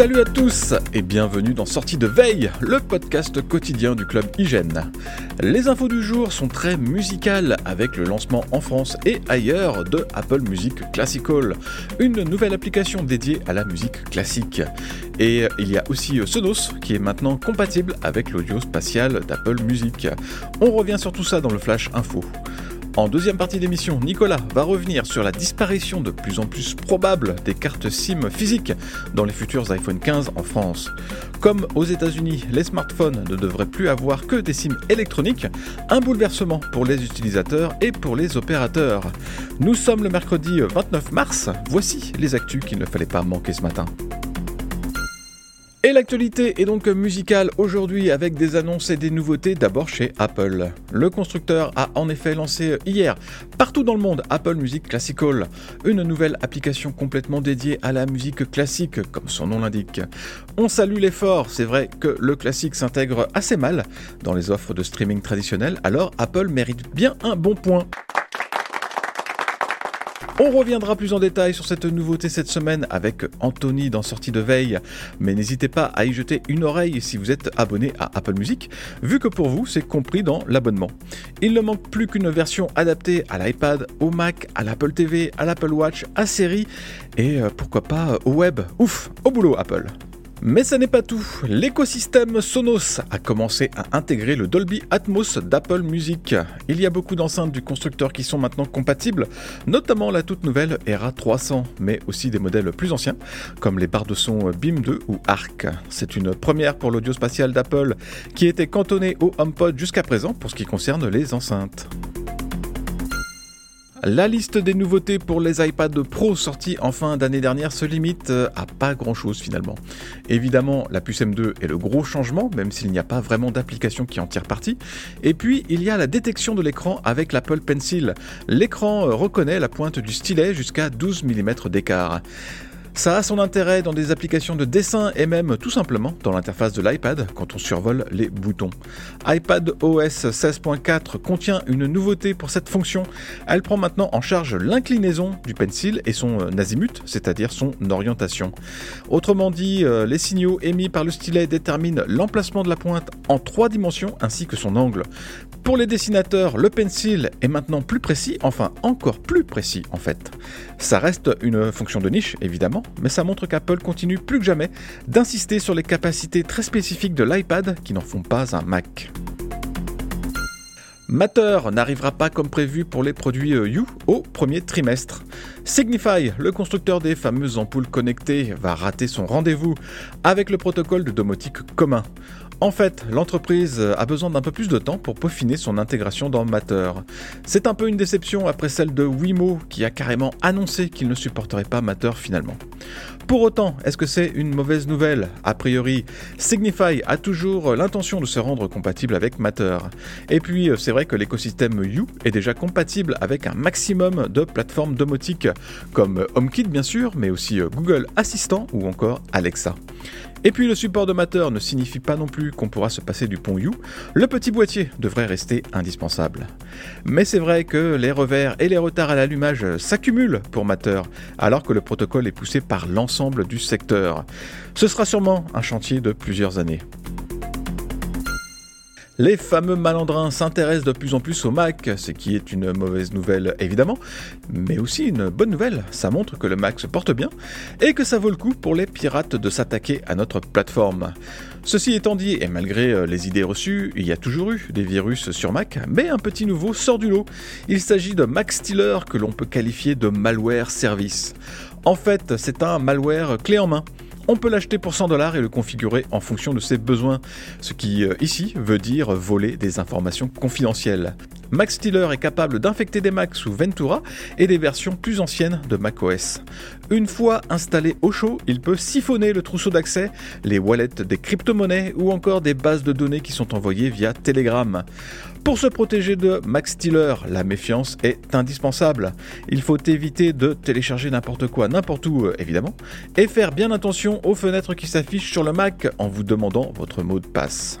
Salut à tous et bienvenue dans Sortie de Veille, le podcast quotidien du club Hygiène. Les infos du jour sont très musicales avec le lancement en France et ailleurs de Apple Music Classical, une nouvelle application dédiée à la musique classique. Et il y a aussi Sonos qui est maintenant compatible avec l'audio spatial d'Apple Music. On revient sur tout ça dans le Flash Info. En deuxième partie d'émission, Nicolas va revenir sur la disparition de plus en plus probable des cartes SIM physiques dans les futurs iPhone 15 en France. Comme aux États-Unis, les smartphones ne devraient plus avoir que des SIM électroniques, un bouleversement pour les utilisateurs et pour les opérateurs. Nous sommes le mercredi 29 mars, voici les actus qu'il ne fallait pas manquer ce matin. Et l'actualité est donc musicale aujourd'hui avec des annonces et des nouveautés d'abord chez Apple. Le constructeur a en effet lancé hier partout dans le monde Apple Music Classical, une nouvelle application complètement dédiée à la musique classique comme son nom l'indique. On salue l'effort, c'est vrai que le classique s'intègre assez mal dans les offres de streaming traditionnelles, alors Apple mérite bien un bon point. On reviendra plus en détail sur cette nouveauté cette semaine avec Anthony dans Sortie de Veille, mais n'hésitez pas à y jeter une oreille si vous êtes abonné à Apple Music, vu que pour vous c'est compris dans l'abonnement. Il ne manque plus qu'une version adaptée à l'iPad, au Mac, à l'Apple TV, à l'Apple Watch, à Siri et euh, pourquoi pas au web. Ouf, au boulot Apple. Mais ça n'est pas tout. L'écosystème Sonos a commencé à intégrer le Dolby Atmos d'Apple Music. Il y a beaucoup d'enceintes du constructeur qui sont maintenant compatibles, notamment la toute nouvelle Era 300, mais aussi des modèles plus anciens, comme les barres de son Beam 2 ou Arc. C'est une première pour l'audio spatial d'Apple, qui était cantonné au HomePod jusqu'à présent pour ce qui concerne les enceintes. La liste des nouveautés pour les iPad Pro sortis en fin d'année dernière se limite euh, à pas grand chose finalement. Évidemment, la puce M2 est le gros changement, même s'il n'y a pas vraiment d'application qui en tire parti. Et puis, il y a la détection de l'écran avec l'Apple Pencil. L'écran reconnaît la pointe du stylet jusqu'à 12 mm d'écart. Ça a son intérêt dans des applications de dessin et même tout simplement dans l'interface de l'iPad quand on survole les boutons. iPad OS 16.4 contient une nouveauté pour cette fonction. Elle prend maintenant en charge l'inclinaison du pencil et son azimut, c'est-à-dire son orientation. Autrement dit, euh, les signaux émis par le stylet déterminent l'emplacement de la pointe en trois dimensions ainsi que son angle. Pour les dessinateurs, le pencil est maintenant plus précis, enfin encore plus précis en fait. Ça reste une fonction de niche évidemment, mais ça montre qu'Apple continue plus que jamais d'insister sur les capacités très spécifiques de l'iPad qui n'en font pas un Mac. Matter n'arrivera pas comme prévu pour les produits You au premier trimestre. Signify, le constructeur des fameuses ampoules connectées, va rater son rendez-vous avec le protocole de domotique commun. En fait, l'entreprise a besoin d'un peu plus de temps pour peaufiner son intégration dans Matter. C'est un peu une déception après celle de Wimo qui a carrément annoncé qu'il ne supporterait pas Matter finalement. Pour autant, est-ce que c'est une mauvaise nouvelle? A priori, Signify a toujours l'intention de se rendre compatible avec Matter. Et puis, c'est vrai que l'écosystème You est déjà compatible avec un maximum de plateformes domotiques, comme HomeKit bien sûr, mais aussi Google Assistant ou encore Alexa. Et puis le support de Matter ne signifie pas non plus qu'on pourra se passer du pont You, le petit boîtier devrait rester indispensable. Mais c'est vrai que les revers et les retards à l'allumage s'accumulent pour Matter, alors que le protocole est poussé par l'ensemble du secteur. Ce sera sûrement un chantier de plusieurs années. Les fameux malandrins s'intéressent de plus en plus au Mac, ce qui est une mauvaise nouvelle évidemment, mais aussi une bonne nouvelle, ça montre que le Mac se porte bien et que ça vaut le coup pour les pirates de s'attaquer à notre plateforme. Ceci étant dit, et malgré euh, les idées reçues, il y a toujours eu des virus sur Mac, mais un petit nouveau sort du lot. Il s'agit de Mac Stealer que l'on peut qualifier de malware service. En fait, c'est un malware clé en main. On peut l'acheter pour 100 dollars et le configurer en fonction de ses besoins, ce qui euh, ici veut dire voler des informations confidentielles. Mac Stealer est capable d'infecter des Macs sous Ventura et des versions plus anciennes de macOS. Une fois installé au chaud, il peut siphonner le trousseau d'accès, les wallets des crypto-monnaies ou encore des bases de données qui sont envoyées via Telegram. Pour se protéger de Max Stealer, la méfiance est indispensable. Il faut éviter de télécharger n'importe quoi, n'importe où euh, évidemment, et faire bien attention aux fenêtres qui s'affichent sur le Mac en vous demandant votre mot de passe.